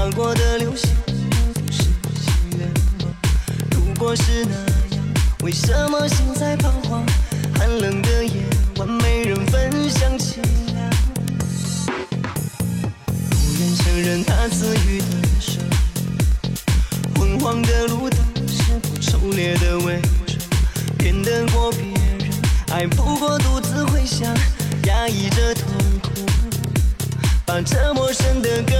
划过的流星，不是心愿吗？如果是那样，为什么心在彷徨？寒冷的夜晚，没人分享凄凉。不愿承认他赐予的伤，昏黄的路灯是否丑劣的伪装？骗得过别人，爱不过独自回想，压抑着痛苦，把折磨生得更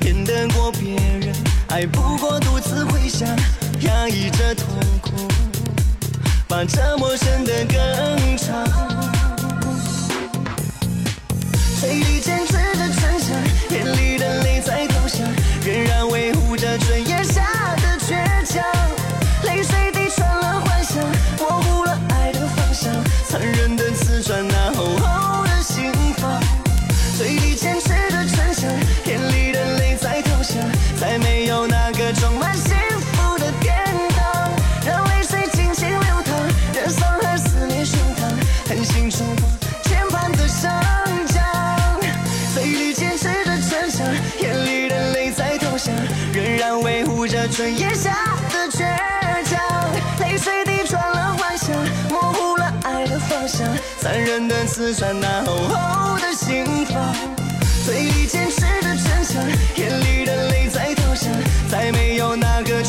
骗得过别人，爱不过独自回想，压抑着痛苦，把折磨生得更长。维护着春夜下的倔强。泪水滴穿了幻想，模糊了爱的方向，残忍的刺穿那厚厚的心房。嘴里坚持着逞强，眼里的泪在投降，再没有那个